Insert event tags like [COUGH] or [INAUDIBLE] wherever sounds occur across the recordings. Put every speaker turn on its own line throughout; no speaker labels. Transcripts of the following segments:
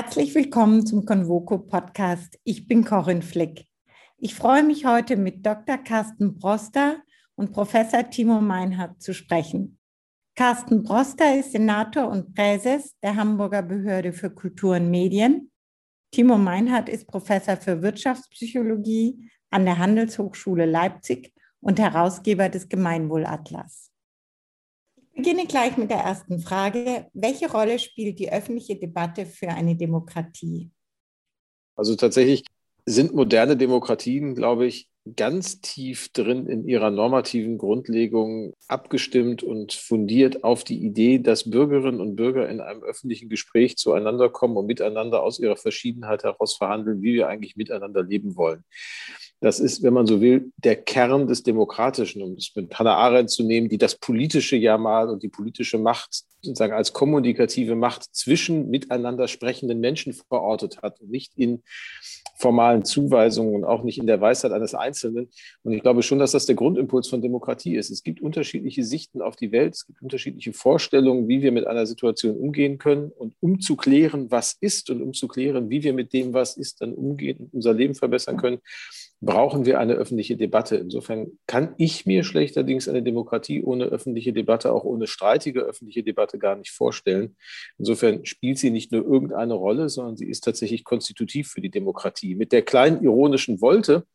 Herzlich willkommen zum Convoco Podcast. Ich bin Corinne Flick. Ich freue mich heute mit Dr. Carsten Broster und Professor Timo Meinhardt zu sprechen. Carsten Broster ist Senator und Präses der Hamburger Behörde für Kultur und Medien. Timo Meinhardt ist Professor für Wirtschaftspsychologie an der Handelshochschule Leipzig und Herausgeber des Gemeinwohlatlas. Ich beginne gleich mit der ersten Frage. Welche Rolle spielt die öffentliche Debatte für eine Demokratie?
Also tatsächlich sind moderne Demokratien, glaube ich, ganz tief drin in ihrer normativen Grundlegung abgestimmt und fundiert auf die Idee, dass Bürgerinnen und Bürger in einem öffentlichen Gespräch zueinander kommen und miteinander aus ihrer Verschiedenheit heraus verhandeln, wie wir eigentlich miteinander leben wollen. Das ist, wenn man so will, der Kern des Demokratischen, um es mit Hannah Arendt zu nehmen, die das politische ja mal und die politische Macht sozusagen als kommunikative Macht zwischen miteinander sprechenden Menschen verortet hat und nicht in formalen Zuweisungen und auch nicht in der Weisheit eines Einzelnen. Und ich glaube schon, dass das der Grundimpuls von Demokratie ist. Es gibt unterschiedliche Sichten auf die Welt, es gibt unterschiedliche Vorstellungen, wie wir mit einer Situation umgehen können. Und um zu klären, was ist und um zu klären, wie wir mit dem, was ist, dann umgehen und unser Leben verbessern können, brauchen wir eine öffentliche Debatte. Insofern kann ich mir schlechterdings eine Demokratie ohne öffentliche Debatte, auch ohne streitige öffentliche Debatte gar nicht vorstellen. Insofern spielt sie nicht nur irgendeine Rolle, sondern sie ist tatsächlich konstitutiv für die Demokratie. Mit der kleinen ironischen Wolte,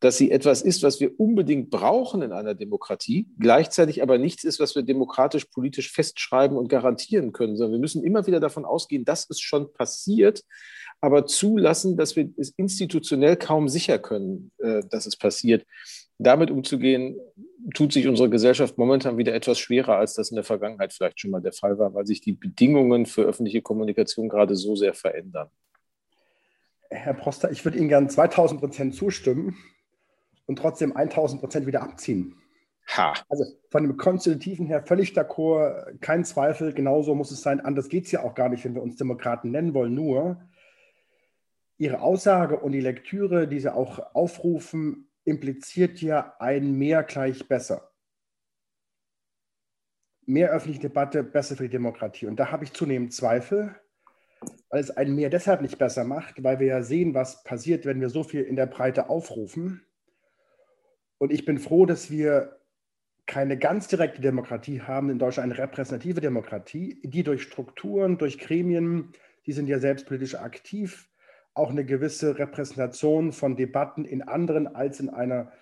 dass sie etwas ist, was wir unbedingt brauchen in einer Demokratie, gleichzeitig aber nichts ist, was wir demokratisch politisch festschreiben und garantieren können, sondern wir müssen immer wieder davon ausgehen, dass es schon passiert, aber zulassen, dass wir es institutionell kaum sicher können, äh, dass es passiert. Damit umzugehen, tut sich unsere Gesellschaft momentan wieder etwas schwerer, als das in der Vergangenheit vielleicht schon mal der Fall war, weil sich die Bedingungen für öffentliche Kommunikation gerade so sehr verändern.
Herr Proster, ich würde Ihnen gern 2000 Prozent zustimmen und trotzdem 1000 Prozent wieder abziehen. Ha. Also von dem Konstitutiven her völlig d'accord, kein Zweifel, genauso muss es sein. Anders geht es ja auch gar nicht, wenn wir uns Demokraten nennen wollen. Nur, Ihre Aussage und die Lektüre, die Sie auch aufrufen, impliziert ja ein Mehr gleich besser. Mehr öffentliche Debatte, besser für die Demokratie. Und da habe ich zunehmend Zweifel, weil es ein Mehr deshalb nicht besser macht, weil wir ja sehen, was passiert, wenn wir so viel in der Breite aufrufen. Und ich bin froh, dass wir keine ganz direkte Demokratie haben, in Deutschland eine repräsentative Demokratie, die durch Strukturen, durch Gremien, die sind ja selbst politisch aktiv, auch eine gewisse Repräsentation von Debatten in anderen als in einer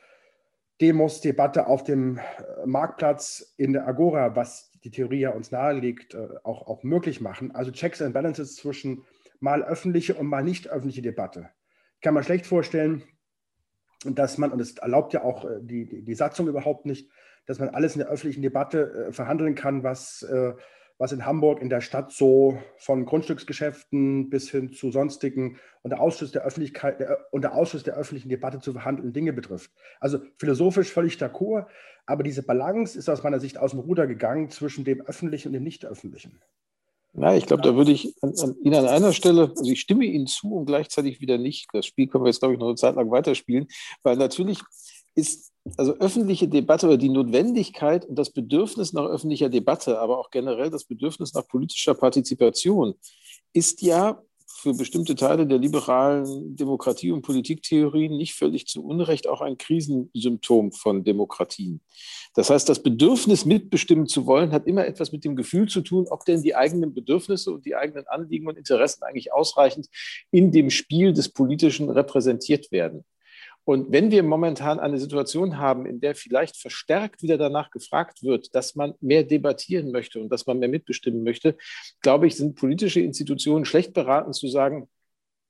Demos-Debatte auf dem äh, Marktplatz in der Agora, was die Theorie ja uns nahelegt, äh, auch, auch möglich machen. Also Checks and Balances zwischen mal öffentliche und mal nicht öffentliche Debatte. Ich kann mir schlecht vorstellen, dass man, und das erlaubt ja auch äh, die, die, die Satzung überhaupt nicht, dass man alles in der öffentlichen Debatte verhandeln kann, was was in Hamburg in der Stadt so von Grundstücksgeschäften bis hin zu sonstigen und der Ausschuss der Öffentlichkeit der, und der Ausschuss der öffentlichen Debatte zu verhandeln Dinge betrifft. Also philosophisch völlig d'accord, aber diese Balance ist aus meiner Sicht aus dem Ruder gegangen zwischen dem öffentlichen und dem nicht öffentlichen.
Na, ich glaube, da würde ich an, an, Ihnen an einer Stelle, also ich stimme Ihnen zu und gleichzeitig wieder nicht. Das Spiel können wir jetzt, glaube ich, noch eine Zeit lang weiterspielen, weil natürlich ist also öffentliche Debatte oder die Notwendigkeit und das Bedürfnis nach öffentlicher Debatte, aber auch generell das Bedürfnis nach politischer Partizipation ist ja für bestimmte Teile der liberalen Demokratie- und Politiktheorien nicht völlig zu Unrecht auch ein Krisensymptom von Demokratien. Das heißt, das Bedürfnis, mitbestimmen zu wollen, hat immer etwas mit dem Gefühl zu tun, ob denn die eigenen Bedürfnisse und die eigenen Anliegen und Interessen eigentlich ausreichend in dem Spiel des Politischen repräsentiert werden. Und wenn wir momentan eine Situation haben, in der vielleicht verstärkt wieder danach gefragt wird, dass man mehr debattieren möchte und dass man mehr mitbestimmen möchte, glaube ich, sind politische Institutionen schlecht beraten zu sagen,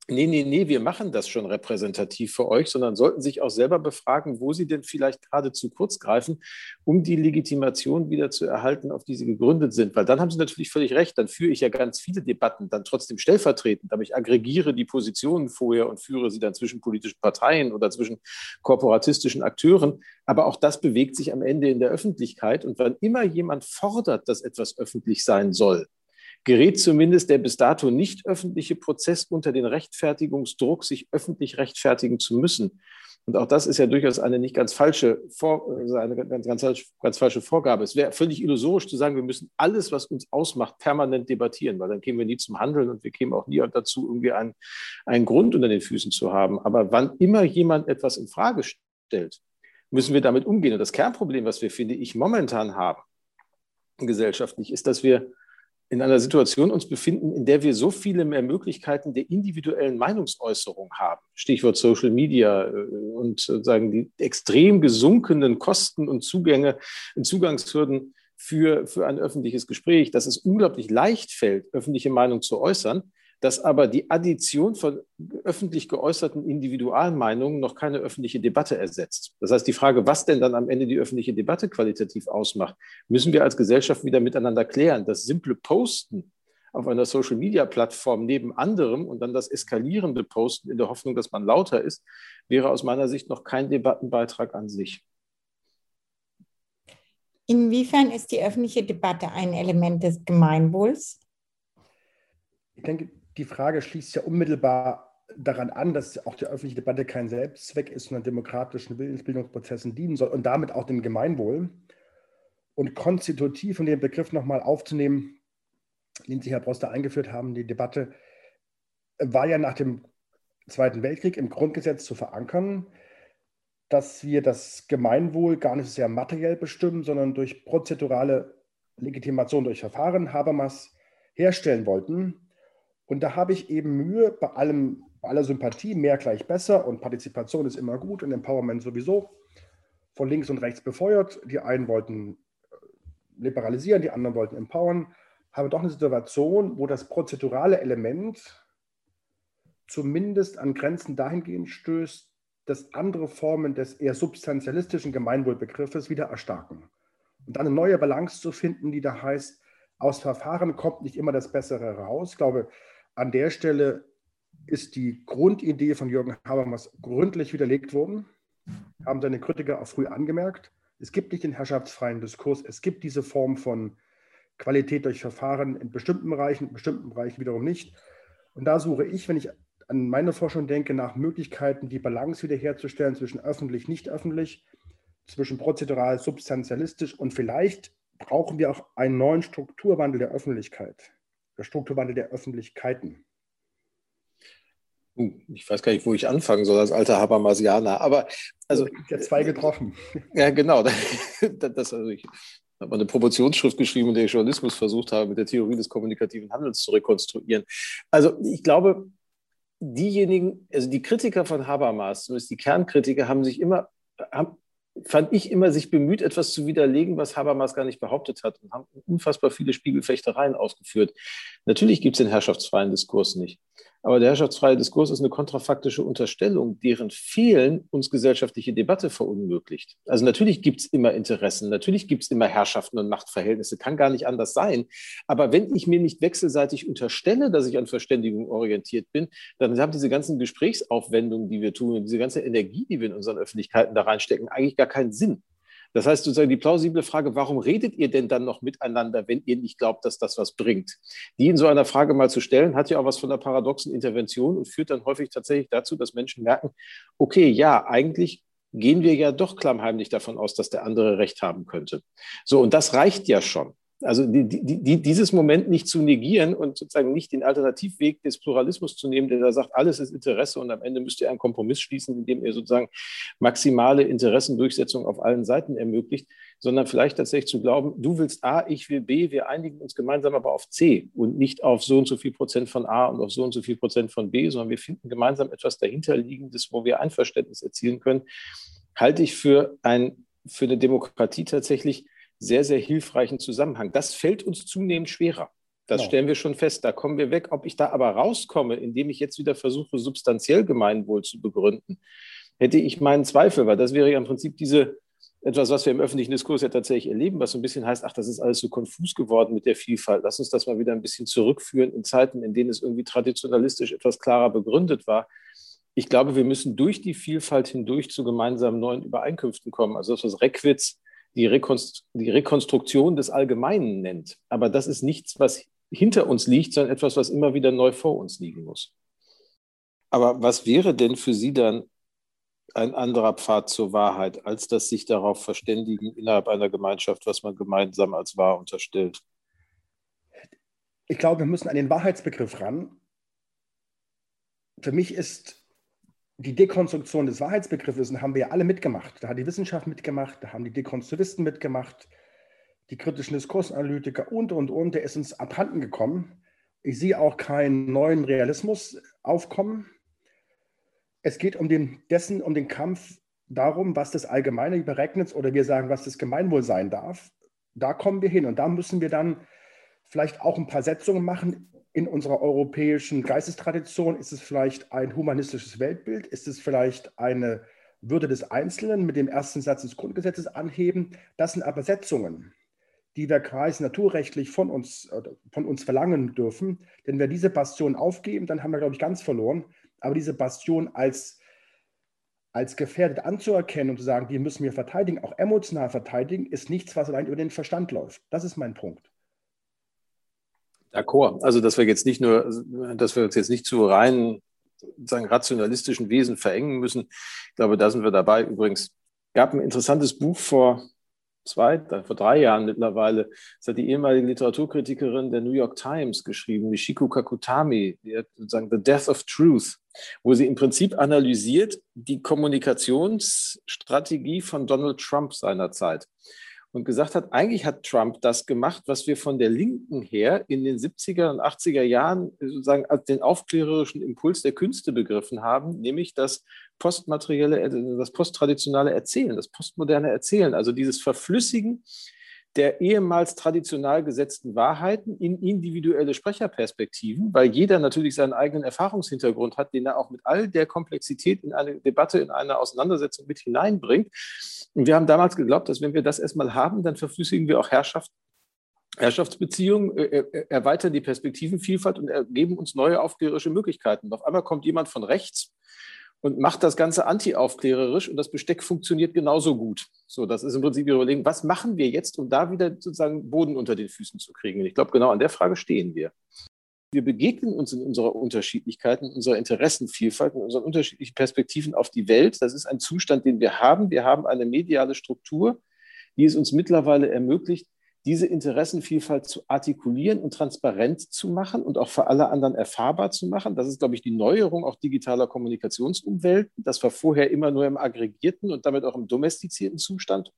Nee, nee, nee, wir machen das schon repräsentativ für euch, sondern sollten sich auch selber befragen, wo sie denn vielleicht gerade zu kurz greifen, um die Legitimation wieder zu erhalten, auf die sie gegründet sind. Weil dann haben sie natürlich völlig recht, dann führe ich ja ganz viele Debatten, dann trotzdem stellvertretend, aber ich aggregiere die Positionen vorher und führe sie dann zwischen politischen Parteien oder zwischen korporatistischen Akteuren. Aber auch das bewegt sich am Ende in der Öffentlichkeit. Und wann immer jemand fordert, dass etwas öffentlich sein soll, gerät zumindest der bis dato nicht öffentliche Prozess unter den Rechtfertigungsdruck, sich öffentlich rechtfertigen zu müssen. Und auch das ist ja durchaus eine nicht ganz falsche, also eine ganz, ganz, ganz falsche Vorgabe. Es wäre völlig illusorisch zu sagen, wir müssen alles, was uns ausmacht, permanent debattieren, weil dann kämen wir nie zum Handeln und wir kämen auch nie dazu, irgendwie einen, einen Grund unter den Füßen zu haben. Aber wann immer jemand etwas in Frage stellt, müssen wir damit umgehen. Und das Kernproblem, was wir, finde ich, momentan haben, gesellschaftlich, ist, dass wir in einer Situation uns befinden, in der wir so viele mehr Möglichkeiten der individuellen Meinungsäußerung haben. Stichwort Social Media äh, und sozusagen die extrem gesunkenen Kosten und Zugänge, Zugangshürden für, für ein öffentliches Gespräch, dass es unglaublich leicht fällt, öffentliche Meinung zu äußern dass aber die Addition von öffentlich geäußerten Individualmeinungen noch keine öffentliche Debatte ersetzt. Das heißt, die Frage, was denn dann am Ende die öffentliche Debatte qualitativ ausmacht, müssen wir als Gesellschaft wieder miteinander klären. Das simple Posten auf einer Social-Media-Plattform neben anderem und dann das eskalierende Posten in der Hoffnung, dass man lauter ist, wäre aus meiner Sicht noch kein Debattenbeitrag an sich.
Inwiefern ist die öffentliche Debatte ein Element des Gemeinwohls?
Ich denke, die Frage schließt ja unmittelbar daran an, dass auch die öffentliche Debatte kein Selbstzweck ist, sondern demokratischen Willensbildungsprozessen dienen soll und damit auch dem Gemeinwohl. Und konstitutiv, um den Begriff nochmal aufzunehmen, den Sie, Herr Broster, eingeführt haben, die Debatte war ja nach dem Zweiten Weltkrieg im Grundgesetz zu verankern, dass wir das Gemeinwohl gar nicht sehr materiell bestimmen, sondern durch prozedurale Legitimation durch Verfahren Habermas herstellen wollten. Und da habe ich eben Mühe, bei, allem, bei aller Sympathie, mehr gleich besser und Partizipation ist immer gut und Empowerment sowieso, von links und rechts befeuert. Die einen wollten äh, liberalisieren, die anderen wollten empowern. Habe doch eine Situation, wo das prozedurale Element zumindest an Grenzen dahingehend stößt, dass andere Formen des eher substantialistischen Gemeinwohlbegriffes wieder erstarken. Und dann eine neue Balance zu finden, die da heißt, aus Verfahren kommt nicht immer das Bessere raus. Ich glaube, an der Stelle ist die Grundidee von Jürgen Habermas gründlich widerlegt worden, haben seine Kritiker auch früh angemerkt. Es gibt nicht den herrschaftsfreien Diskurs, es gibt diese Form von Qualität durch Verfahren in bestimmten Bereichen, in bestimmten Bereichen wiederum nicht. Und da suche ich, wenn ich an meine Forschung denke, nach Möglichkeiten, die Balance wiederherzustellen zwischen öffentlich, nicht öffentlich, zwischen prozedural, substantialistisch und vielleicht brauchen wir auch einen neuen Strukturwandel der Öffentlichkeit der Strukturwandel der Öffentlichkeiten?
Ich weiß gar nicht, wo ich anfangen soll als alter Habermasianer, aber also.
Ja, zwei getroffen. [LAUGHS]
Ja, genau. [LAUGHS] Das, also ich habe eine Promotionsschrift geschrieben, in der ich Journalismus versucht habe, mit der Theorie des kommunikativen Handels zu rekonstruieren. Also ich glaube, diejenigen, also die Kritiker von Habermas, zumindest die Kernkritiker, haben sich immer, haben fand ich immer sich bemüht, etwas zu widerlegen, was Habermas gar nicht behauptet hat und haben unfassbar viele Spiegelfechtereien ausgeführt. Natürlich gibt es den herrschaftsfreien Diskurs nicht. Aber der herrschaftsfreie Diskurs ist eine kontrafaktische Unterstellung, deren Fehlen uns gesellschaftliche Debatte verunmöglicht. Also natürlich gibt es immer Interessen, natürlich gibt es immer Herrschaften und Machtverhältnisse, kann gar nicht anders sein. Aber wenn ich mir nicht wechselseitig unterstelle, dass ich an Verständigung orientiert bin, dann haben diese ganzen Gesprächsaufwendungen, die wir tun, diese ganze Energie, die wir in unseren Öffentlichkeiten da reinstecken, eigentlich gar keinen Sinn. Das heißt sozusagen die plausible Frage, warum redet ihr denn dann noch miteinander, wenn ihr nicht glaubt, dass das was bringt? Die in so einer Frage mal zu stellen, hat ja auch was von einer paradoxen Intervention und führt dann häufig tatsächlich dazu, dass Menschen merken, okay, ja, eigentlich gehen wir ja doch klammheimlich davon aus, dass der andere recht haben könnte. So, und das reicht ja schon. Also die, die, dieses Moment nicht zu negieren und sozusagen nicht den Alternativweg des Pluralismus zu nehmen, der da sagt, alles ist Interesse und am Ende müsst ihr einen Kompromiss schließen, indem ihr sozusagen maximale Interessendurchsetzung auf allen Seiten ermöglicht, sondern vielleicht tatsächlich zu glauben, du willst A, ich will B, wir einigen uns gemeinsam aber auf C und nicht auf so und so viel Prozent von A und auf so und so viel Prozent von B, sondern wir finden gemeinsam etwas dahinterliegendes, wo wir Einverständnis erzielen können, halte ich für, ein, für eine Demokratie tatsächlich sehr, sehr hilfreichen Zusammenhang. Das fällt uns zunehmend schwerer. Das ja. stellen wir schon fest. Da kommen wir weg. Ob ich da aber rauskomme, indem ich jetzt wieder versuche, substanziell Gemeinwohl zu begründen, hätte ich meinen Zweifel, weil das wäre ja im Prinzip diese etwas, was wir im öffentlichen Diskurs ja tatsächlich erleben, was so ein bisschen heißt, ach, das ist alles so konfus geworden mit der Vielfalt. Lass uns das mal wieder ein bisschen zurückführen in Zeiten, in denen es irgendwie traditionalistisch etwas klarer begründet war. Ich glaube, wir müssen durch die Vielfalt hindurch zu gemeinsamen neuen Übereinkünften kommen. Also das, was Reckwitz die, Rekonst die Rekonstruktion des Allgemeinen nennt. Aber das ist nichts, was hinter uns liegt, sondern etwas, was immer wieder neu vor uns liegen muss. Aber was wäre denn für Sie dann ein anderer Pfad zur Wahrheit, als das sich darauf verständigen innerhalb einer Gemeinschaft, was man gemeinsam als wahr unterstellt?
Ich glaube, wir müssen an den Wahrheitsbegriff ran. Für mich ist die Dekonstruktion des Wahrheitsbegriffes, haben wir ja alle mitgemacht. Da hat die Wissenschaft mitgemacht, da haben die Dekonstruisten mitgemacht, die kritischen Diskursanalytiker und, und, und, der ist uns abhanden gekommen. Ich sehe auch keinen neuen Realismus aufkommen. Es geht um den, dessen, um den Kampf darum, was das Allgemeine berechnet oder wir sagen, was das Gemeinwohl sein darf. Da kommen wir hin und da müssen wir dann vielleicht auch ein paar Setzungen machen. In unserer europäischen Geistestradition ist es vielleicht ein humanistisches Weltbild, ist es vielleicht eine Würde des Einzelnen mit dem ersten Satz des Grundgesetzes anheben. Das sind aber Setzungen die wir kreis naturrechtlich von uns, von uns verlangen dürfen. Denn wenn wir diese Bastion aufgeben, dann haben wir, glaube ich, ganz verloren. Aber diese Bastion als, als gefährdet anzuerkennen und zu sagen, die müssen wir verteidigen, auch emotional verteidigen, ist nichts, was allein über den Verstand läuft. Das ist mein Punkt.
D'accord. Also, dass wir jetzt nicht nur, dass wir uns jetzt nicht zu rein sagen, rationalistischen Wesen verengen müssen. Ich glaube, da sind wir dabei. Übrigens, gab ein interessantes Buch vor zwei, vor drei Jahren mittlerweile, das hat die ehemalige Literaturkritikerin der New York Times geschrieben, Michiko Kakutami, die hat sozusagen The Death of Truth, wo sie im Prinzip analysiert die Kommunikationsstrategie von Donald Trump seinerzeit und gesagt hat, eigentlich hat Trump das gemacht, was wir von der Linken her in den 70er und 80er Jahren sozusagen als den aufklärerischen Impuls der Künste begriffen haben, nämlich das postmaterielle, das posttraditionale Erzählen, das postmoderne Erzählen, also dieses Verflüssigen der ehemals traditional gesetzten Wahrheiten in individuelle Sprecherperspektiven, weil jeder natürlich seinen eigenen Erfahrungshintergrund hat, den er auch mit all der Komplexität in eine Debatte, in eine Auseinandersetzung mit hineinbringt. Und wir haben damals geglaubt, dass wenn wir das erstmal haben, dann verflüssigen wir auch Herrschaft Herrschaftsbeziehungen äh, äh, erweitern die Perspektivenvielfalt und ergeben uns neue aufklärerische Möglichkeiten. auf einmal kommt jemand von rechts und macht das Ganze anti-aufklärerisch und das Besteck funktioniert genauso gut. So, das ist im Prinzip Ihre Überlegung, was machen wir jetzt, um da wieder sozusagen Boden unter den Füßen zu kriegen? Und ich glaube, genau an der Frage stehen wir. Wir begegnen uns in unserer Unterschiedlichkeit, in unserer Interessenvielfalt, in unseren unterschiedlichen Perspektiven auf die Welt. Das ist ein Zustand, den wir haben. Wir haben eine mediale Struktur, die es uns mittlerweile ermöglicht, diese Interessenvielfalt zu artikulieren und transparent zu machen und auch für alle anderen erfahrbar zu machen. Das ist, glaube ich, die Neuerung auch digitaler Kommunikationsumwelten. Das war vorher immer nur im aggregierten und damit auch im domestizierten Zustand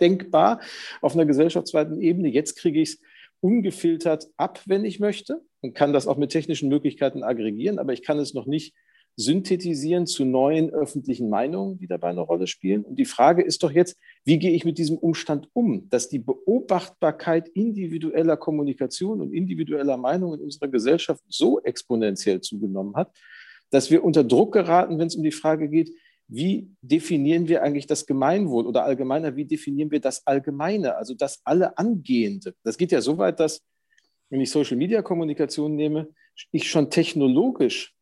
denkbar auf einer gesellschaftsweiten Ebene. Jetzt kriege ich es ungefiltert ab, wenn ich möchte und kann das auch mit technischen Möglichkeiten aggregieren, aber ich kann es noch nicht synthetisieren zu neuen öffentlichen Meinungen, die dabei eine Rolle spielen. Und die Frage ist doch jetzt, wie gehe ich mit diesem Umstand um, dass die Beobachtbarkeit individueller Kommunikation und individueller Meinungen in unserer Gesellschaft so exponentiell zugenommen hat, dass wir unter Druck geraten, wenn es um die Frage geht, wie definieren wir eigentlich das Gemeinwohl oder allgemeiner, wie definieren wir das Allgemeine, also das alle Angehende. Das geht ja so weit, dass, wenn ich Social-Media-Kommunikation nehme, ich schon technologisch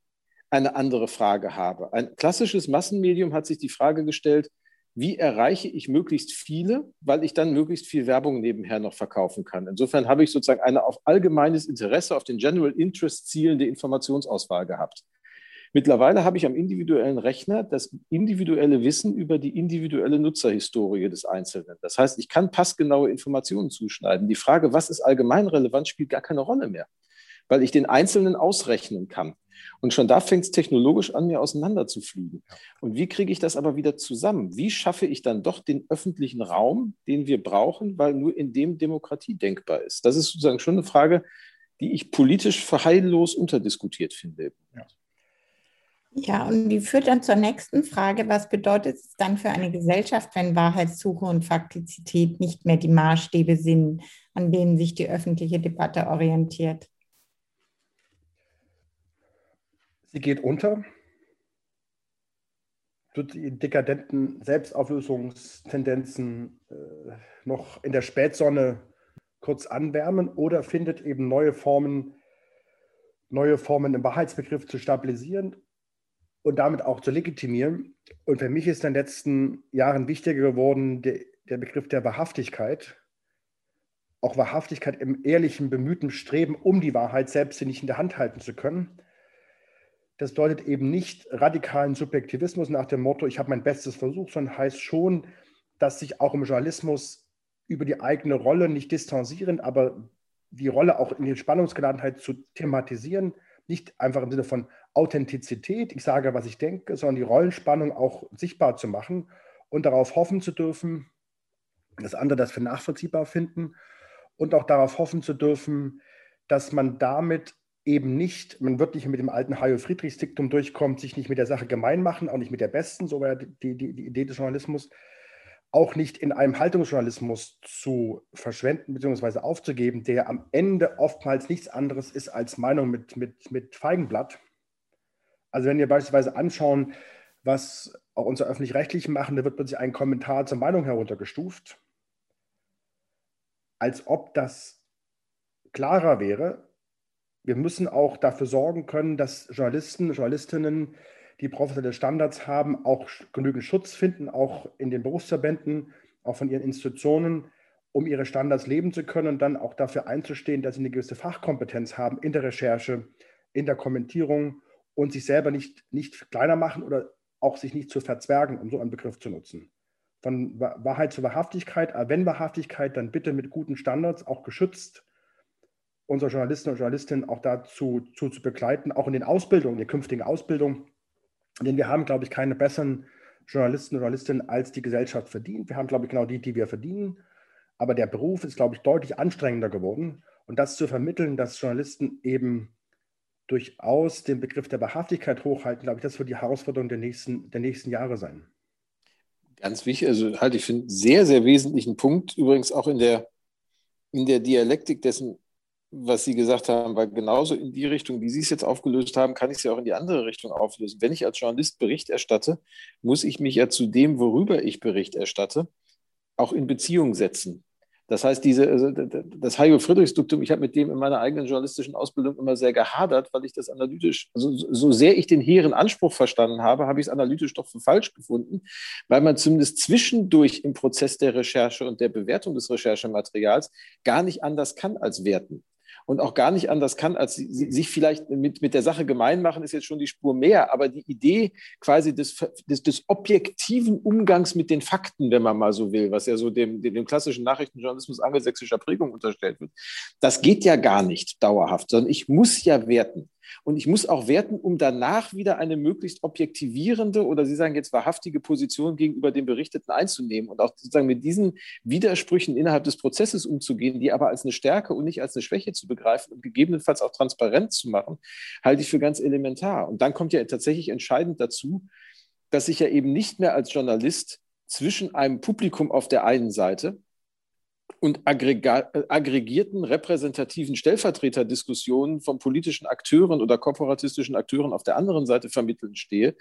eine andere Frage habe. Ein klassisches Massenmedium hat sich die Frage gestellt, wie erreiche ich möglichst viele, weil ich dann möglichst viel Werbung nebenher noch verkaufen kann. Insofern habe ich sozusagen eine auf allgemeines Interesse, auf den General Interest zielende Informationsauswahl gehabt. Mittlerweile habe ich am individuellen Rechner das individuelle Wissen über die individuelle Nutzerhistorie des Einzelnen. Das heißt, ich kann passgenaue Informationen zuschneiden. Die Frage, was ist allgemein relevant, spielt gar keine Rolle mehr, weil ich den Einzelnen ausrechnen kann. Und schon da fängt es technologisch an, mir auseinanderzufliegen. Und wie kriege ich das aber wieder zusammen? Wie schaffe ich dann doch den öffentlichen Raum, den wir brauchen, weil nur in dem Demokratie denkbar ist? Das ist sozusagen schon eine Frage, die ich politisch verheillos unterdiskutiert finde.
Ja. Ja, und die führt dann zur nächsten Frage. Was bedeutet es dann für eine Gesellschaft, wenn Wahrheitssuche und Faktizität nicht mehr die Maßstäbe sind, an denen sich die öffentliche Debatte orientiert?
Sie geht unter, wird die dekadenten Selbstauflösungstendenzen äh, noch in der Spätsonne kurz anwärmen oder findet eben neue Formen, neue Formen im Wahrheitsbegriff zu stabilisieren und damit auch zu legitimieren. Und für mich ist in den letzten Jahren wichtiger geworden der, der Begriff der Wahrhaftigkeit. Auch Wahrhaftigkeit im ehrlichen, bemühten Streben, um die Wahrheit selbst nicht in der Hand halten zu können Das bedeutet eben nicht radikalen Subjektivismus nach dem Motto, ich habe mein Bestes versucht, sondern heißt schon, dass sich auch im Journalismus über die eigene Rolle nicht distanzieren, aber die Rolle auch in die Spannungsgeladenheit zu thematisieren, nicht einfach im Sinne von Authentizität, ich sage, was ich denke, sondern die Rollenspannung auch sichtbar zu machen und darauf hoffen zu dürfen, dass andere das für nachvollziehbar finden und auch darauf hoffen zu dürfen, dass man damit eben nicht, man wird nicht mit dem alten Hajo Friedrichs Diktum durchkommt, sich nicht mit der Sache gemein machen, auch nicht mit der besten, so war die, die, die Idee des Journalismus, auch nicht in einem Haltungsjournalismus zu verschwenden bzw. aufzugeben, der am Ende oftmals nichts anderes ist als Meinung mit, mit, mit Feigenblatt. Also wenn wir beispielsweise anschauen, was auch unsere Öffentlich-Rechtlichen machen, da wird plötzlich ein Kommentar zur Meinung heruntergestuft, als ob das klarer wäre. Wir müssen auch dafür sorgen können, dass Journalisten, Journalistinnen die professionelle Standards haben, auch genügend Schutz finden, auch in den Berufsverbänden, auch von ihren Institutionen, um ihre Standards leben zu können und dann auch dafür einzustehen, dass sie eine gewisse Fachkompetenz haben in der Recherche, in der Kommentierung und sich selber nicht, nicht kleiner machen oder auch sich nicht zu verzwergen, um so einen Begriff zu nutzen. Von Wahrheit zu Wahrhaftigkeit, aber wenn Wahrhaftigkeit, dann bitte mit guten Standards, auch geschützt, unsere Journalisten und Journalistinnen auch dazu zu, zu begleiten, auch in den Ausbildungen, der künftigen Ausbildung, denn wir haben, glaube ich, keine besseren Journalisten und Journalistinnen als die Gesellschaft verdient. Wir haben, glaube ich, genau die, die wir verdienen. Aber der Beruf ist, glaube ich, deutlich anstrengender geworden. Und das zu vermitteln, dass Journalisten eben durchaus den Begriff der Wahrhaftigkeit hochhalten, glaube ich, das wird die Herausforderung der nächsten, der nächsten Jahre sein.
Ganz wichtig, also halt, ich finde, sehr, sehr wesentlichen Punkt, übrigens auch in der, in der Dialektik dessen, was Sie gesagt haben, weil genauso in die Richtung, wie Sie es jetzt aufgelöst haben, kann ich es ja auch in die andere Richtung auflösen. Wenn ich als Journalist Bericht erstatte, muss ich mich ja zu dem, worüber ich Bericht erstatte, auch in Beziehung setzen. Das heißt, diese, also das Hajo Friedrichs Duktum, ich habe mit dem in meiner eigenen journalistischen Ausbildung immer sehr gehadert, weil ich das analytisch, also so sehr ich den hehren Anspruch verstanden habe, habe ich es analytisch doch für falsch gefunden, weil man zumindest zwischendurch im Prozess der Recherche und der Bewertung des Recherchematerials gar nicht anders kann als werten und auch gar nicht anders kann, als sich vielleicht mit, mit der Sache gemein machen, ist jetzt schon die Spur mehr. Aber die Idee quasi des, des, des objektiven Umgangs mit den Fakten, wenn man mal so will, was ja so dem, dem, dem klassischen Nachrichtenjournalismus angelsächsischer Prägung unterstellt wird, das geht ja gar nicht dauerhaft, sondern ich muss ja werten. Und ich muss auch werten, um danach wieder eine möglichst objektivierende oder Sie sagen jetzt wahrhaftige Position gegenüber dem Berichteten einzunehmen und auch sozusagen mit diesen Widersprüchen innerhalb des Prozesses umzugehen, die aber als eine Stärke und nicht als eine Schwäche zu begreifen und gegebenenfalls auch transparent zu machen, halte ich für ganz elementar. Und dann kommt ja tatsächlich entscheidend dazu, dass ich ja eben nicht mehr als Journalist zwischen einem Publikum auf der einen Seite und äh, aggregierten repräsentativen Stellvertreterdiskussionen von politischen Akteuren oder korporatistischen Akteuren auf der anderen Seite vermitteln stehe,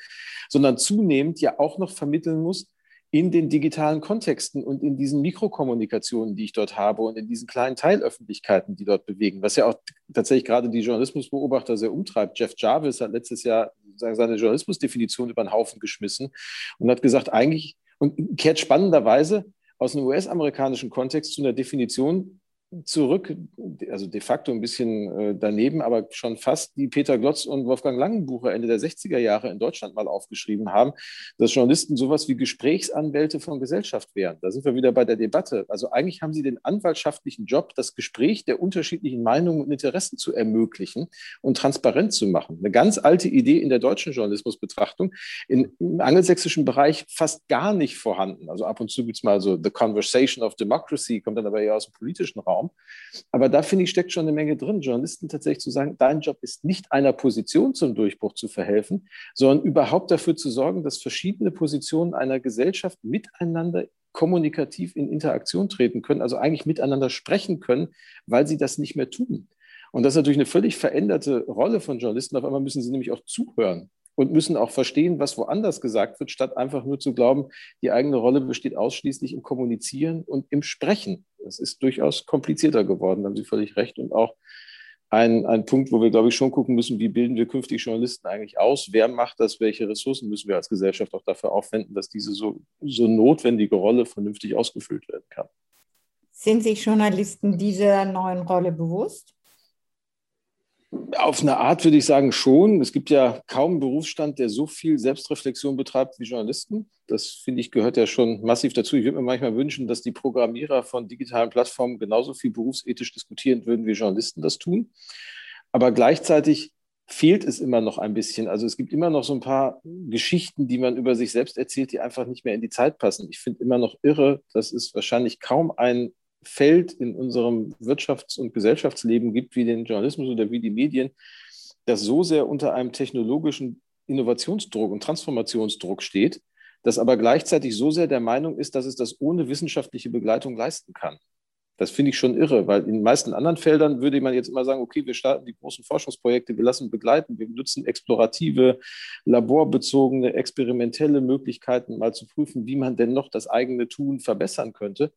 sondern zunehmend ja auch noch vermitteln muss in den digitalen Kontexten und in diesen Mikrokommunikationen, die ich dort habe und in diesen kleinen Teilöffentlichkeiten, die dort bewegen, was ja auch tatsächlich gerade die Journalismusbeobachter sehr umtreibt. Jeff Jarvis hat letztes Jahr seine Journalismusdefinition über den Haufen geschmissen und hat gesagt, eigentlich, und kehrt spannenderweise aus einem US-amerikanischen Kontext zu einer Definition zurück, also de facto ein bisschen äh, daneben, aber schon fast, die Peter Glotz und Wolfgang Langenbucher Ende der 60er Jahre in Deutschland mal aufgeschrieben haben, dass Journalisten sowas wie Gesprächsanwälte von Gesellschaft wären. Da sind wir wieder bei der Debatte. Also eigentlich haben sie den anwaltschaftlichen Job, das Gespräch der unterschiedlichen Meinungen und Interessen zu ermöglichen und transparent zu machen. Eine ganz alte Idee in der deutschen Journalismusbetrachtung, in, im angelsächsischen Bereich fast gar nicht vorhanden. Also ab und zu gibt es mal so The Conversation of Democracy, kommt dann aber eher aus dem politischen Raum. Raum. Aber da finde ich, steckt schon eine Menge drin, Journalisten tatsächlich zu sagen, dein Job ist nicht einer Position zum Durchbruch zu verhelfen, sondern überhaupt dafür zu sorgen, dass verschiedene Positionen einer Gesellschaft miteinander kommunikativ in Interaktion treten können, also eigentlich miteinander sprechen können, weil sie das nicht mehr tun. Und das ist natürlich eine völlig veränderte Rolle von Journalisten. Auf einmal müssen sie nämlich auch zuhören und müssen auch verstehen, was woanders gesagt wird, statt einfach nur zu glauben, die eigene Rolle besteht ausschließlich im Kommunizieren und im Sprechen. Das ist durchaus komplizierter geworden, da haben Sie völlig recht. Und auch ein, ein Punkt, wo wir, glaube ich, schon gucken müssen, wie bilden wir künftig Journalisten eigentlich aus? Wer macht das? Welche Ressourcen müssen wir als Gesellschaft auch dafür aufwenden, dass diese so, so notwendige Rolle vernünftig ausgefüllt werden kann?
Sind sich Journalisten dieser neuen Rolle bewusst?
Auf eine Art würde ich sagen schon. Es gibt ja kaum einen Berufsstand, der so viel Selbstreflexion betreibt wie Journalisten. Das finde ich gehört ja schon massiv dazu. Ich würde mir manchmal wünschen, dass die Programmierer von digitalen Plattformen genauso viel berufsethisch diskutieren würden, wie Journalisten das tun. Aber gleichzeitig fehlt es immer noch ein bisschen. Also es gibt immer noch so ein paar Geschichten, die man über sich selbst erzählt, die einfach nicht mehr in die Zeit passen. Ich finde immer noch irre, dass es wahrscheinlich kaum ein Feld in unserem Wirtschafts- und Gesellschaftsleben gibt, wie den Journalismus oder wie die Medien, das so sehr unter einem technologischen Innovationsdruck und Transformationsdruck steht, das aber gleichzeitig so sehr der Meinung ist, dass es das ohne wissenschaftliche Begleitung leisten kann. Das finde ich schon irre, weil in den meisten anderen Feldern würde man jetzt immer sagen, okay, wir starten die großen Forschungsprojekte, wir lassen begleiten, wir nutzen explorative, laborbezogene, experimentelle Möglichkeiten, mal zu prüfen, wie man denn noch das eigene Tun verbessern könnte.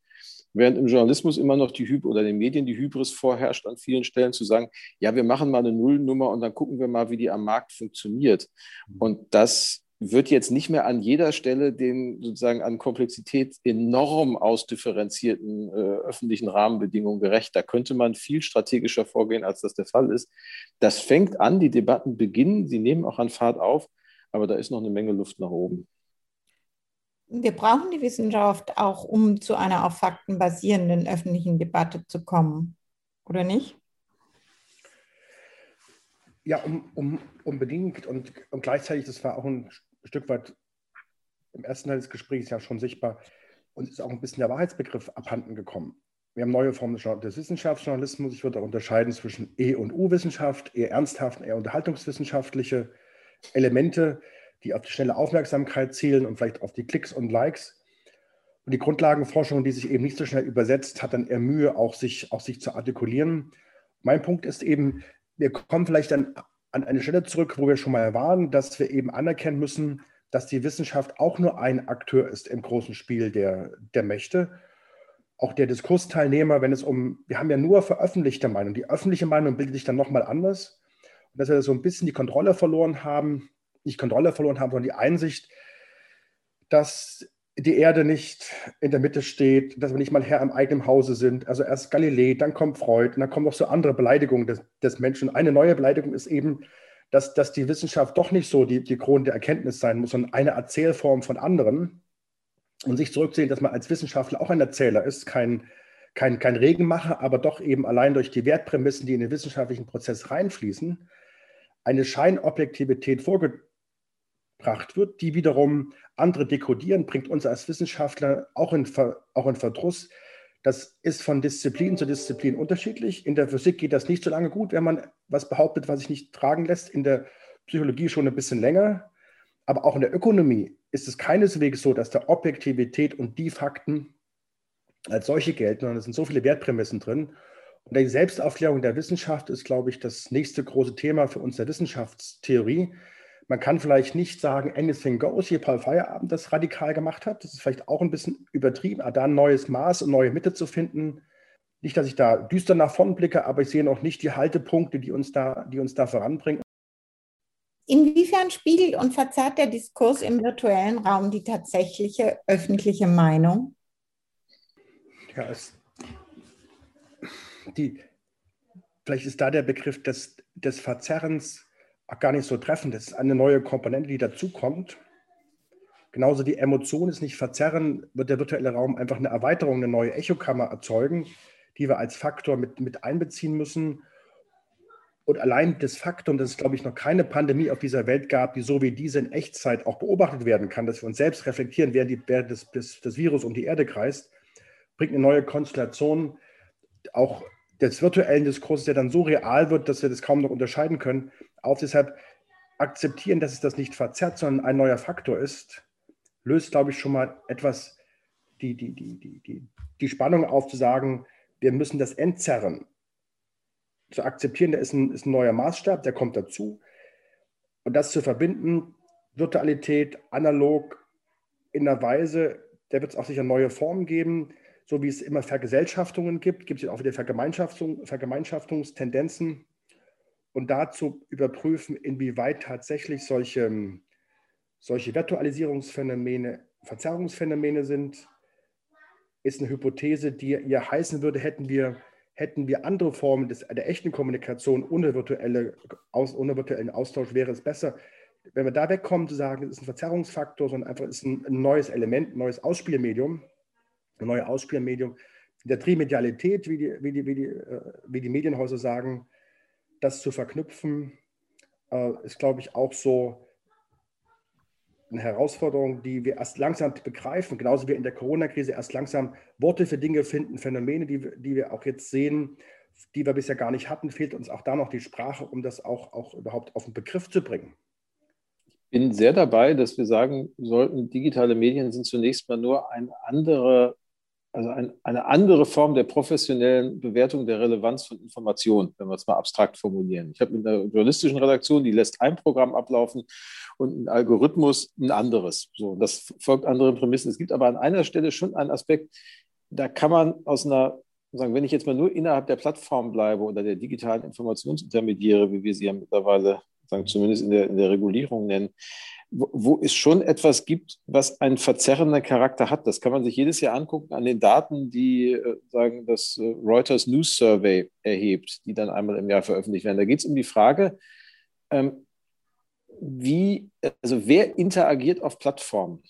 Während im Journalismus immer noch die Hyb oder den Medien die Hybris vorherrscht, an vielen Stellen zu sagen, ja, wir machen mal eine Nullnummer und dann gucken wir mal, wie die am Markt funktioniert. Und das wird jetzt nicht mehr an jeder Stelle den sozusagen an Komplexität enorm ausdifferenzierten äh, öffentlichen Rahmenbedingungen gerecht. Da könnte man viel strategischer vorgehen, als das der Fall ist. Das fängt an, die Debatten beginnen, sie nehmen auch an Fahrt auf, aber da ist noch eine Menge Luft nach oben.
Wir brauchen die Wissenschaft auch, um zu einer auf Fakten basierenden öffentlichen Debatte zu kommen, oder nicht?
Ja, um, um, unbedingt. Und, und gleichzeitig, das war auch ein Stück weit im ersten Teil des Gesprächs ja schon sichtbar, uns ist auch ein bisschen der Wahrheitsbegriff abhanden gekommen. Wir haben neue Formen des Wissenschaftsjournalismus. Ich würde auch unterscheiden zwischen E- und U-Wissenschaft, eher ernsthaften, eher unterhaltungswissenschaftliche Elemente, die auf die schnelle Aufmerksamkeit zielen und vielleicht auf die Klicks und Likes. Und die Grundlagenforschung, die sich eben nicht so schnell übersetzt, hat dann eher Mühe, auch sich, auch sich zu artikulieren. Mein Punkt ist eben, wir kommen vielleicht dann an eine Stelle zurück, wo wir schon mal waren, dass wir eben anerkennen müssen, dass die Wissenschaft auch nur ein Akteur ist im großen Spiel der, der Mächte. Auch der Diskursteilnehmer, wenn es um, wir haben ja nur veröffentlichte Meinung. Die öffentliche Meinung bildet sich dann nochmal anders. Und dass wir so ein bisschen die Kontrolle verloren haben, nicht Kontrolle verloren haben, sondern die Einsicht, dass die Erde nicht in der Mitte steht, dass wir nicht mal Herr im eigenen Hause sind. Also erst Galilei, dann kommt Freud und dann kommen noch so andere Beleidigungen des, des Menschen. Eine neue Beleidigung ist eben, dass, dass die Wissenschaft doch nicht so die, die Krone der Erkenntnis sein muss, sondern eine Erzählform von anderen. Und sich zurückzusehen, dass man als Wissenschaftler auch ein Erzähler ist, kein, kein, kein Regenmacher, aber doch eben allein durch die Wertprämissen, die in den wissenschaftlichen Prozess reinfließen, eine Scheinobjektivität vorgebracht wird, die wiederum andere dekodieren, bringt uns als Wissenschaftler auch in, auch in Verdruss. Das ist von Disziplin zu Disziplin unterschiedlich. In der Physik geht das nicht so lange gut, wenn man was behauptet, was sich nicht tragen lässt. In der Psychologie schon ein bisschen länger. Aber auch in der Ökonomie ist es keineswegs so, dass da Objektivität und die Fakten als solche gelten, sondern es sind so viele Wertprämissen drin. Und die Selbstaufklärung der Wissenschaft ist, glaube ich, das nächste große Thema für uns der Wissenschaftstheorie. Man kann vielleicht nicht sagen, anything goes, wie Paul Feierabend das radikal gemacht hat. Das ist vielleicht auch ein bisschen übertrieben, aber da ein neues Maß und neue Mitte zu finden. Nicht, dass ich da düster nach vorn blicke, aber ich sehe noch nicht die Haltepunkte, die uns da, die uns da voranbringen.
Inwiefern spiegelt und verzerrt der Diskurs im virtuellen Raum die tatsächliche öffentliche Meinung?
Ja, es, die, vielleicht ist da der Begriff des, des Verzerrens gar nicht so treffend. Das ist eine neue Komponente, die dazukommt. Genauso die Emotion ist nicht verzerren, wird der virtuelle Raum einfach eine Erweiterung, eine neue Echokammer erzeugen, die wir als Faktor mit, mit einbeziehen müssen. Und allein das Faktum, dass es, glaube ich, noch keine Pandemie auf dieser Welt gab, die so wie diese in Echtzeit auch beobachtet werden kann, dass wir uns selbst reflektieren, während, die, während das, das, das Virus um die Erde kreist, bringt eine neue Konstellation auch des virtuellen Diskurses, der dann so real wird, dass wir das kaum noch unterscheiden können, auf. Deshalb akzeptieren, dass es das nicht verzerrt, sondern ein neuer Faktor ist, löst, glaube ich, schon mal etwas die, die, die, die, die, die Spannung auf, zu sagen, wir müssen das entzerren. Zu akzeptieren, da ist ein, ist ein neuer Maßstab, der kommt dazu. Und das zu verbinden, Virtualität, analog, in einer Weise, der wird es auch sicher neue Formen geben, so wie es immer Vergesellschaftungen gibt, gibt es auch wieder Vergemeinschaftung, Vergemeinschaftungstendenzen und dazu überprüfen, inwieweit tatsächlich solche, solche Virtualisierungsphänomene Verzerrungsphänomene sind, ist eine Hypothese, die ja heißen würde, hätten wir hätten wir andere Formen des, der echten Kommunikation ohne, virtuelle, aus, ohne virtuellen Austausch, wäre es besser. Wenn wir da wegkommen, zu sagen, es ist ein Verzerrungsfaktor, sondern einfach ist ein, ein neues Element, ein neues Ausspielmedium, ein neues Ausspielmedium der Trimedialität, wie die, wie die, wie die, äh, wie die Medienhäuser sagen, das zu verknüpfen, äh, ist, glaube ich, auch so eine Herausforderung, die wir erst langsam begreifen, genauso wie in der Corona-Krise erst langsam Worte für Dinge finden, Phänomene, die, die wir auch jetzt sehen, die wir bisher gar nicht hatten, fehlt uns auch da noch die Sprache, um das auch, auch überhaupt auf den Begriff zu bringen.
Ich bin sehr dabei, dass wir sagen sollten, digitale Medien sind zunächst mal nur eine andere also ein, eine andere Form der professionellen Bewertung der Relevanz von Informationen, wenn wir es mal abstrakt formulieren. Ich habe in der journalistischen Redaktion, die lässt ein Programm ablaufen und ein Algorithmus ein anderes. So, das folgt anderen Prämissen. Es gibt aber an einer Stelle schon einen Aspekt, da kann man aus einer, sagen, wenn ich jetzt mal nur innerhalb der Plattform bleibe oder der digitalen Informationsintermediäre, wie wir sie ja mittlerweile sagen, zumindest in der, in der Regulierung nennen, wo es schon etwas gibt, was einen verzerrenden Charakter hat. Das kann man sich jedes Jahr angucken an den Daten, die äh, sagen, das äh, Reuters News Survey erhebt, die dann einmal im Jahr veröffentlicht werden. Da geht es um die Frage, ähm, wie, also wer interagiert auf Plattformen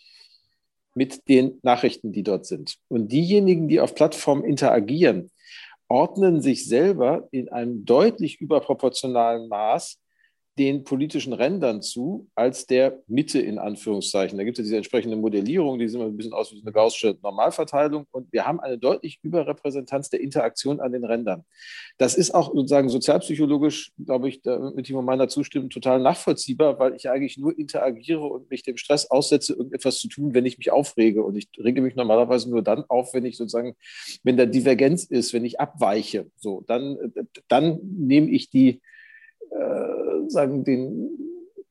mit den Nachrichten, die dort sind. Und diejenigen, die auf Plattformen interagieren, ordnen sich selber in einem deutlich überproportionalen Maß den politischen Rändern zu, als der Mitte in Anführungszeichen. Da gibt es ja diese entsprechende Modellierung, die sieht immer ein bisschen aus wie eine gaußsche Normalverteilung. Und wir haben eine deutlich Überrepräsentanz der Interaktion an den Rändern. Das ist auch sozusagen sozialpsychologisch, glaube ich, mit Timo Meiner zustimmen, total nachvollziehbar, weil ich eigentlich nur interagiere und mich dem Stress aussetze, irgendetwas zu tun, wenn ich mich aufrege. Und ich rege mich normalerweise nur dann auf, wenn ich sozusagen, wenn da Divergenz ist, wenn ich abweiche. So, dann, dann nehme ich die äh, sagen, den,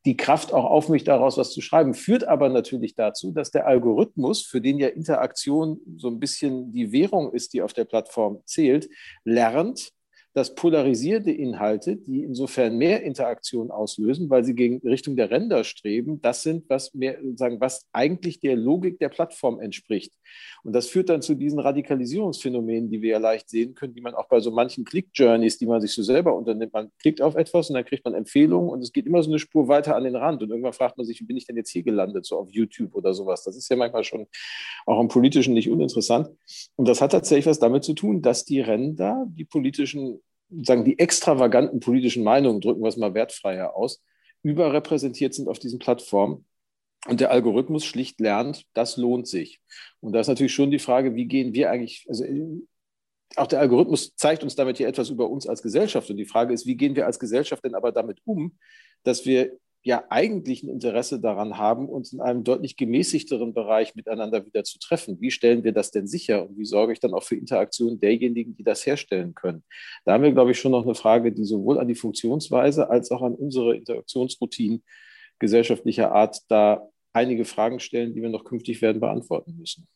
die Kraft auch auf mich, daraus was zu schreiben, führt aber natürlich dazu, dass der Algorithmus, für den ja Interaktion so ein bisschen die Währung ist, die auf der Plattform zählt, lernt, dass polarisierte Inhalte, die insofern mehr Interaktion auslösen, weil sie gegen Richtung der Ränder streben, das sind, was mehr, sagen, was eigentlich der Logik der Plattform entspricht. Und das führt dann zu diesen Radikalisierungsphänomenen, die wir ja leicht sehen können, die man auch bei so manchen Click-Journeys, die man sich so selber unternimmt, man klickt auf etwas und dann kriegt man Empfehlungen und es geht immer so eine Spur weiter an den Rand. Und irgendwann fragt man sich, wie bin ich denn jetzt hier gelandet, so auf YouTube oder sowas. Das ist ja manchmal schon auch im Politischen nicht uninteressant. Und das hat tatsächlich was damit zu tun, dass die Ränder, die politischen sagen, die extravaganten politischen Meinungen, drücken wir es mal wertfreier aus, überrepräsentiert sind auf diesen Plattformen. Und der Algorithmus schlicht lernt, das lohnt sich. Und da ist natürlich schon die Frage, wie gehen wir eigentlich, also auch der Algorithmus zeigt uns damit hier etwas über uns als Gesellschaft. Und die Frage ist, wie gehen wir als Gesellschaft denn aber damit um, dass wir ja eigentlich ein Interesse daran haben, uns in einem deutlich gemäßigteren Bereich miteinander wieder zu treffen. Wie stellen wir das denn sicher und wie sorge ich dann auch für Interaktion derjenigen, die das herstellen können? Da haben wir, glaube ich, schon noch eine Frage, die sowohl an die Funktionsweise als auch an unsere Interaktionsroutinen gesellschaftlicher Art da einige Fragen stellen, die wir noch künftig werden beantworten müssen.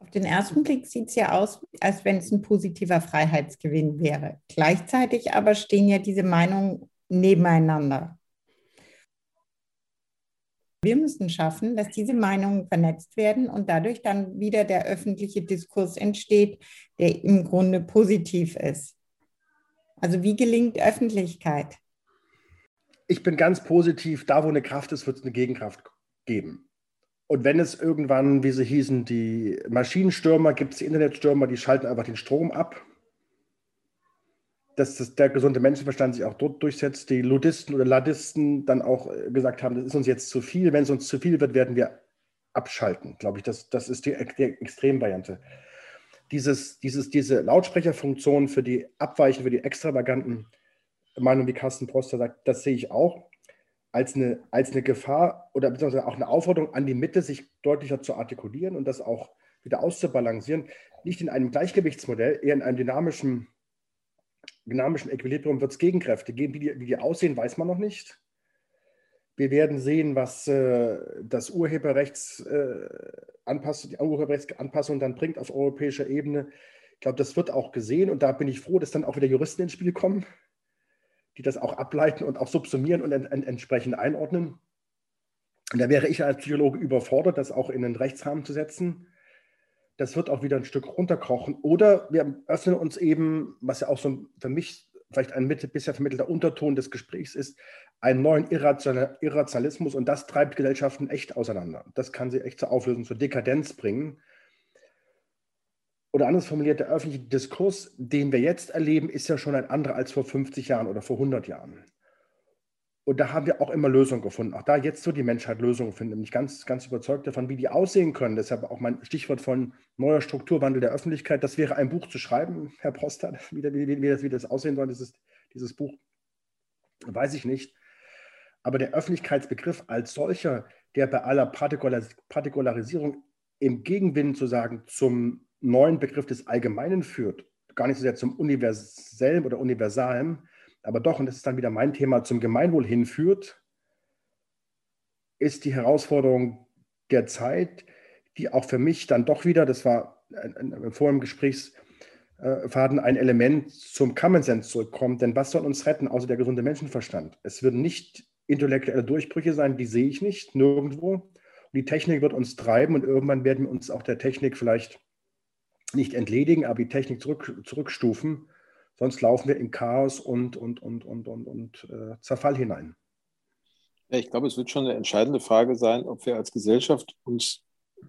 Auf den ersten Blick sieht es ja aus, als wenn es ein positiver Freiheitsgewinn wäre. Gleichzeitig aber stehen ja diese Meinungen nebeneinander. Wir müssen schaffen, dass diese Meinungen vernetzt werden und dadurch dann wieder der öffentliche Diskurs entsteht, der im Grunde positiv ist. Also wie gelingt Öffentlichkeit?
Ich bin ganz positiv, da wo eine Kraft ist, wird es eine Gegenkraft geben. Und wenn es irgendwann, wie sie hießen, die Maschinenstürmer, gibt es die Internetstürmer, die schalten einfach den Strom ab dass das, der gesunde Menschenverstand sich auch dort durchsetzt, die Ludisten oder Ladisten dann auch äh, gesagt haben, das ist uns jetzt zu viel. Wenn es uns zu viel wird, werden wir abschalten, glaube ich. Das, das ist die, die Extremvariante. Dieses, dieses, diese Lautsprecherfunktion für die Abweichen, für die extravaganten Meinungen, wie Carsten Proster sagt, das sehe ich auch als eine, als eine Gefahr oder beziehungsweise auch eine Aufforderung an die Mitte, sich deutlicher zu artikulieren und das auch wieder auszubalancieren. Nicht in einem Gleichgewichtsmodell, eher in einem dynamischen dynamischen Equilibrium wird es Gegenkräfte geben. Wie die, wie die aussehen, weiß man noch nicht. Wir werden sehen, was äh, das Urheberrechtsanpassung, äh, die Urheberrechtsanpassung dann bringt auf europäischer Ebene. Ich glaube, das wird auch gesehen und da bin ich froh, dass dann auch wieder Juristen ins Spiel kommen, die das auch ableiten und auch subsumieren und ent ent entsprechend einordnen. Und da wäre ich als Psychologe überfordert, das auch in den Rechtsrahmen zu setzen. Das wird auch wieder ein Stück runterkrochen. Oder wir öffnen uns eben, was ja auch so für mich vielleicht ein bisher vermittelter Unterton des Gesprächs ist, einen neuen Irrationalismus und das treibt Gesellschaften echt auseinander. Das kann sie echt zur Auflösung, zur Dekadenz bringen. Oder anders formuliert, der öffentliche Diskurs, den wir jetzt erleben, ist ja schon ein anderer als vor 50 Jahren oder vor 100 Jahren. Und da haben wir auch immer Lösungen gefunden. Auch da jetzt so die Menschheit Lösungen finden. Bin ganz, ganz überzeugt davon, wie die aussehen können. Deshalb auch mein Stichwort von neuer Strukturwandel der Öffentlichkeit. Das wäre ein Buch zu schreiben, Herr Proster, [LAUGHS] wie, wie, wie, das, wie das aussehen soll, dieses, dieses Buch. Weiß ich nicht. Aber der Öffentlichkeitsbegriff als solcher, der bei aller Partikularisierung im Gegenwind zu sagen zum neuen Begriff des Allgemeinen führt, gar nicht so sehr zum Universellen oder Universalen, aber doch, und das ist dann wieder mein Thema, zum Gemeinwohl hinführt, ist die Herausforderung der Zeit, die auch für mich dann doch wieder, das war vor dem Gesprächsfaden ein Element zum Common Sense zurückkommt. Denn was soll uns retten, außer der gesunde Menschenverstand? Es wird nicht intellektuelle Durchbrüche sein, die sehe ich nicht, nirgendwo. Und die Technik wird uns treiben und irgendwann werden wir uns auch der Technik vielleicht nicht entledigen, aber die Technik zurück, zurückstufen. Sonst laufen wir in Chaos und, und, und, und, und, und äh, Zerfall hinein.
Ja, ich glaube, es wird schon eine entscheidende Frage sein, ob wir als Gesellschaft uns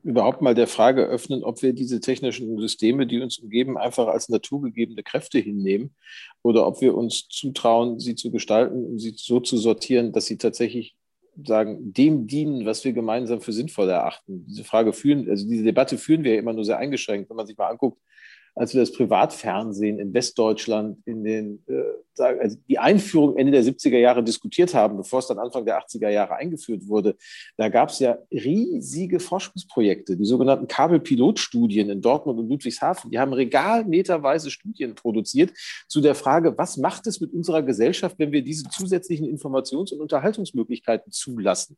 überhaupt mal der Frage öffnen, ob wir diese technischen Systeme, die uns umgeben, einfach als naturgegebene Kräfte hinnehmen oder ob wir uns zutrauen, sie zu gestalten und sie so zu sortieren, dass sie tatsächlich sagen, dem dienen, was wir gemeinsam für sinnvoll erachten. Diese Frage führen, also diese Debatte führen wir ja immer nur sehr eingeschränkt, wenn man sich mal anguckt, als wir das Privatfernsehen in Westdeutschland in den, äh, also die Einführung Ende der 70er Jahre diskutiert haben, bevor es dann Anfang der 80er Jahre eingeführt wurde, da gab es ja riesige Forschungsprojekte, die sogenannten Kabelpilotstudien in Dortmund und Ludwigshafen. Die haben regalmeterweise Studien produziert zu der Frage, was macht es mit unserer Gesellschaft, wenn wir diese zusätzlichen Informations- und Unterhaltungsmöglichkeiten zulassen.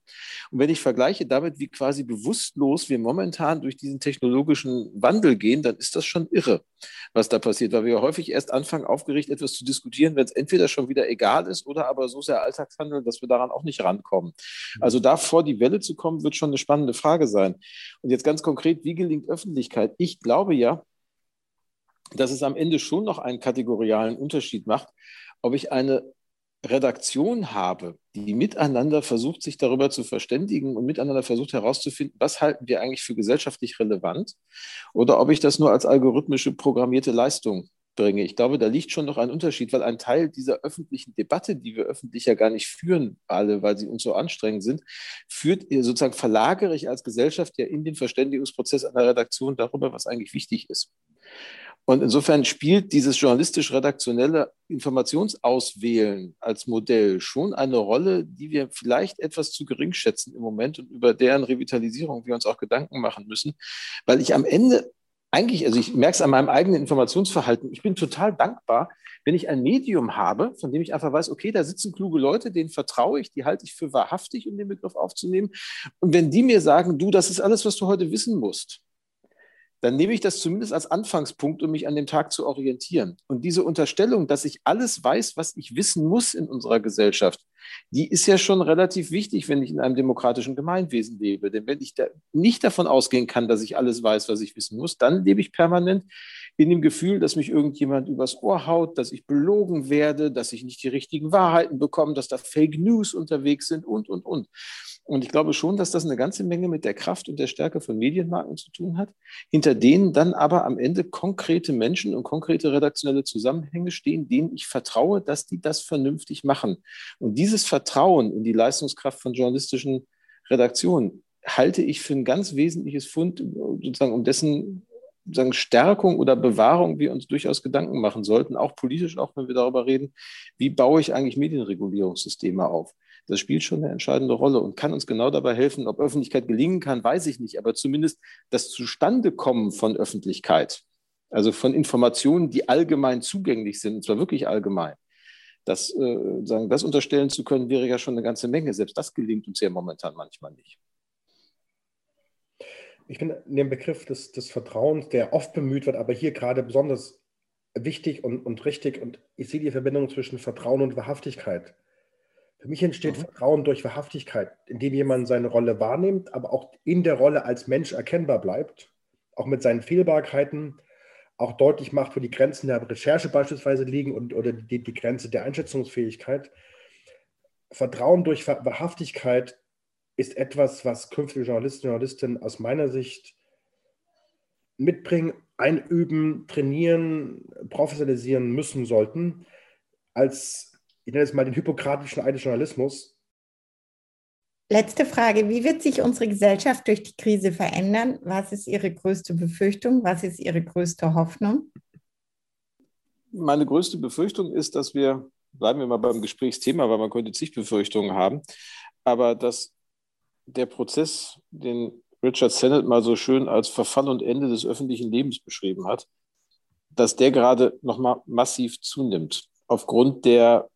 Und wenn ich vergleiche damit, wie quasi bewusstlos wir momentan durch diesen technologischen Wandel gehen, dann ist das schon irre was da passiert, weil wir häufig erst anfangen, aufgeregt etwas zu diskutieren, wenn es entweder schon wieder egal ist oder aber so sehr Alltagshandel, dass wir daran auch nicht rankommen. Mhm. Also da vor die Welle zu kommen, wird schon eine spannende Frage sein. Und jetzt ganz konkret, wie gelingt Öffentlichkeit? Ich glaube ja, dass es am Ende schon noch einen kategorialen Unterschied macht, ob ich eine Redaktion habe, die miteinander versucht, sich darüber zu verständigen und miteinander versucht herauszufinden, was halten wir eigentlich für gesellschaftlich relevant oder ob ich das nur als algorithmische programmierte Leistung bringe. Ich glaube, da liegt schon noch ein Unterschied, weil ein Teil dieser öffentlichen Debatte, die wir öffentlich ja gar nicht führen, alle, weil sie uns so anstrengend sind, führt sozusagen verlagere ich als Gesellschaft ja in den Verständigungsprozess einer Redaktion darüber, was eigentlich wichtig ist. Und insofern spielt dieses journalistisch-redaktionelle Informationsauswählen als Modell schon eine Rolle, die wir vielleicht etwas zu gering schätzen im Moment und über deren Revitalisierung wir uns auch Gedanken machen müssen, weil ich am Ende eigentlich, also ich merke es an meinem eigenen Informationsverhalten, ich bin total dankbar, wenn ich ein Medium habe, von dem ich einfach weiß, okay, da sitzen kluge Leute, denen vertraue ich, die halte ich für wahrhaftig, um den Begriff aufzunehmen. Und wenn die mir sagen, du, das ist alles, was du heute wissen musst, dann nehme ich das zumindest als Anfangspunkt, um mich an dem Tag zu orientieren. Und diese Unterstellung, dass ich alles weiß, was ich wissen muss in unserer Gesellschaft, die ist ja schon relativ wichtig, wenn ich in einem demokratischen Gemeinwesen lebe. Denn wenn ich da nicht davon ausgehen kann, dass ich alles weiß, was ich wissen muss, dann lebe ich permanent in dem Gefühl, dass mich irgendjemand übers Ohr haut, dass ich belogen werde, dass ich nicht die richtigen Wahrheiten bekomme, dass da Fake News unterwegs sind und, und, und. Und ich glaube schon, dass das eine ganze Menge mit der Kraft und der Stärke von Medienmarken zu tun hat, hinter denen dann aber am Ende konkrete Menschen und konkrete redaktionelle Zusammenhänge stehen, denen ich vertraue, dass die das vernünftig machen. Und dieses Vertrauen in die Leistungskraft von journalistischen Redaktionen halte ich für ein ganz wesentliches Fund, sozusagen um dessen sagen, Stärkung oder Bewahrung wir uns durchaus Gedanken machen sollten, auch politisch, auch wenn wir darüber reden, wie baue ich eigentlich Medienregulierungssysteme auf. Das spielt schon eine entscheidende Rolle und kann uns genau dabei helfen. Ob Öffentlichkeit gelingen kann, weiß ich nicht, aber zumindest das Zustandekommen von Öffentlichkeit, also von Informationen, die allgemein zugänglich sind, und zwar wirklich allgemein, das, äh, sagen, das unterstellen zu können, wäre ja schon eine ganze Menge. Selbst das gelingt uns ja momentan manchmal nicht.
Ich finde den Begriff des, des Vertrauens, der oft bemüht wird, aber hier gerade besonders wichtig und, und richtig. Und ich sehe die Verbindung zwischen Vertrauen und Wahrhaftigkeit. Für mich entsteht mhm. Vertrauen durch Wahrhaftigkeit, indem jemand seine Rolle wahrnimmt, aber auch in der Rolle als Mensch erkennbar bleibt, auch mit seinen Fehlbarkeiten auch deutlich macht, wo die Grenzen der Recherche beispielsweise liegen und, oder die, die Grenze der Einschätzungsfähigkeit. Vertrauen durch Wahrhaftigkeit ist etwas, was künftige Journalisten und Journalistinnen aus meiner Sicht mitbringen, einüben, trainieren, professionalisieren müssen sollten, als, ich nenne es mal den hypokratischen Eid des Journalismus.
Letzte Frage. Wie wird sich unsere Gesellschaft durch die Krise verändern? Was ist Ihre größte Befürchtung? Was ist Ihre größte Hoffnung?
Meine größte Befürchtung ist, dass wir, bleiben wir mal beim Gesprächsthema, weil man könnte zig Befürchtungen haben, aber dass der Prozess, den Richard Sennett mal so schön als Verfall und Ende des öffentlichen Lebens beschrieben hat, dass der gerade nochmal massiv zunimmt. Aufgrund der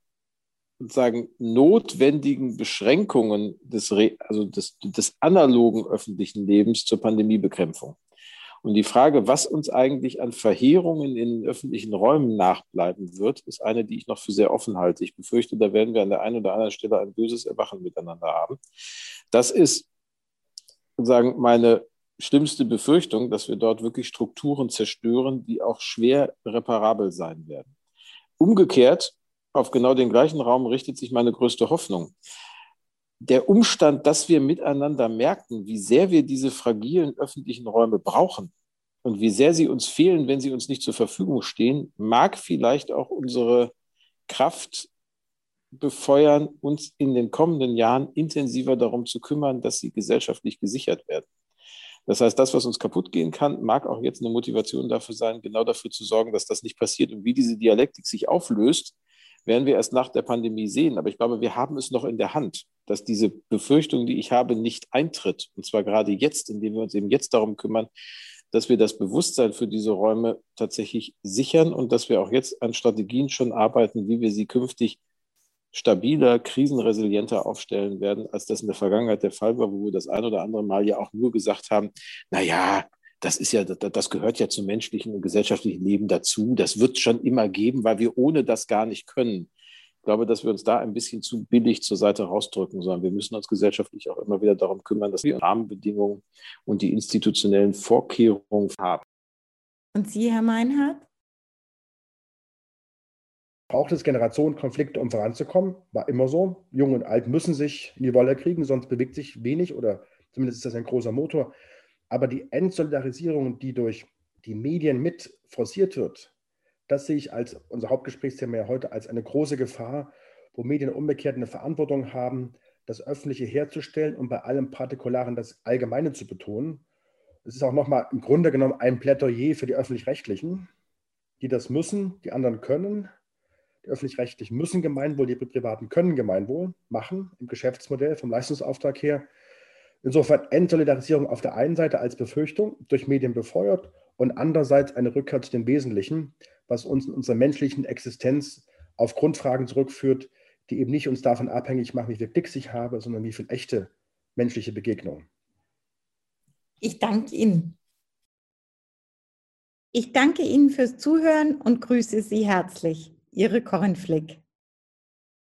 sozusagen notwendigen Beschränkungen des, also des, des analogen öffentlichen Lebens zur Pandemiebekämpfung. Und die Frage, was uns eigentlich an Verheerungen in öffentlichen Räumen nachbleiben wird, ist eine, die ich noch für sehr offen halte. Ich befürchte, da werden wir an der einen oder anderen Stelle ein böses Erwachen miteinander haben. Das ist sozusagen meine schlimmste Befürchtung, dass wir dort wirklich Strukturen zerstören, die auch schwer reparabel sein werden. Umgekehrt, auf genau den gleichen Raum richtet sich meine größte Hoffnung der Umstand, dass wir miteinander merken, wie sehr wir diese fragilen öffentlichen Räume brauchen und wie sehr sie uns fehlen, wenn sie uns nicht zur Verfügung stehen, mag vielleicht auch unsere Kraft befeuern, uns in den kommenden Jahren intensiver darum zu kümmern, dass sie gesellschaftlich gesichert werden. Das heißt, das, was uns kaputt gehen kann, mag auch jetzt eine Motivation dafür sein, genau dafür zu sorgen, dass das nicht passiert. Und wie diese Dialektik sich auflöst, werden wir erst nach der Pandemie sehen. Aber ich glaube, wir haben es noch in der Hand, dass diese Befürchtung, die ich habe, nicht eintritt. Und zwar gerade jetzt, indem wir uns eben jetzt darum kümmern, dass wir das Bewusstsein für diese Räume tatsächlich sichern und dass wir auch jetzt an Strategien schon arbeiten, wie wir sie künftig stabiler, krisenresilienter aufstellen werden, als das in der Vergangenheit der Fall war, wo wir das ein oder andere Mal ja auch nur gesagt haben, na ja, das ist ja, das gehört ja zum menschlichen und gesellschaftlichen Leben dazu. Das wird es schon immer geben, weil wir ohne das gar nicht können. Ich glaube, dass wir uns da ein bisschen zu billig zur Seite rausdrücken, sondern wir müssen uns gesellschaftlich auch immer wieder darum kümmern, dass wir Rahmenbedingungen und die institutionellen Vorkehrungen haben.
Und Sie, Herr Meinhardt?
Braucht es Generationenkonflikte, um voranzukommen? War immer so. Jung und alt müssen sich in die Wolle kriegen, sonst bewegt sich wenig oder zumindest ist das ein großer Motor. Aber die Entsolidarisierung, die durch die Medien mit forciert wird, das sehe ich als unser Hauptgesprächsthema ja heute als eine große Gefahr, wo Medien umgekehrt eine Verantwortung haben, das Öffentliche herzustellen und bei allem Partikularen das Allgemeine zu betonen. Es ist auch nochmal im Grunde genommen ein Plädoyer für die Öffentlich-Rechtlichen, die das müssen, die anderen können. Die Öffentlich-Rechtlichen müssen Gemeinwohl, die Privaten können Gemeinwohl machen im Geschäftsmodell vom Leistungsauftrag her. Insofern Entsolidarisierung auf der einen Seite als Befürchtung durch Medien befeuert und andererseits eine Rückkehr zu dem Wesentlichen, was uns in unserer menschlichen Existenz auf Grundfragen zurückführt, die eben nicht uns davon abhängig machen, wie viel Klicks ich habe, sondern wie viel echte menschliche Begegnung.
Ich danke Ihnen. Ich danke Ihnen fürs Zuhören und grüße Sie herzlich. Ihre Corinne Flick.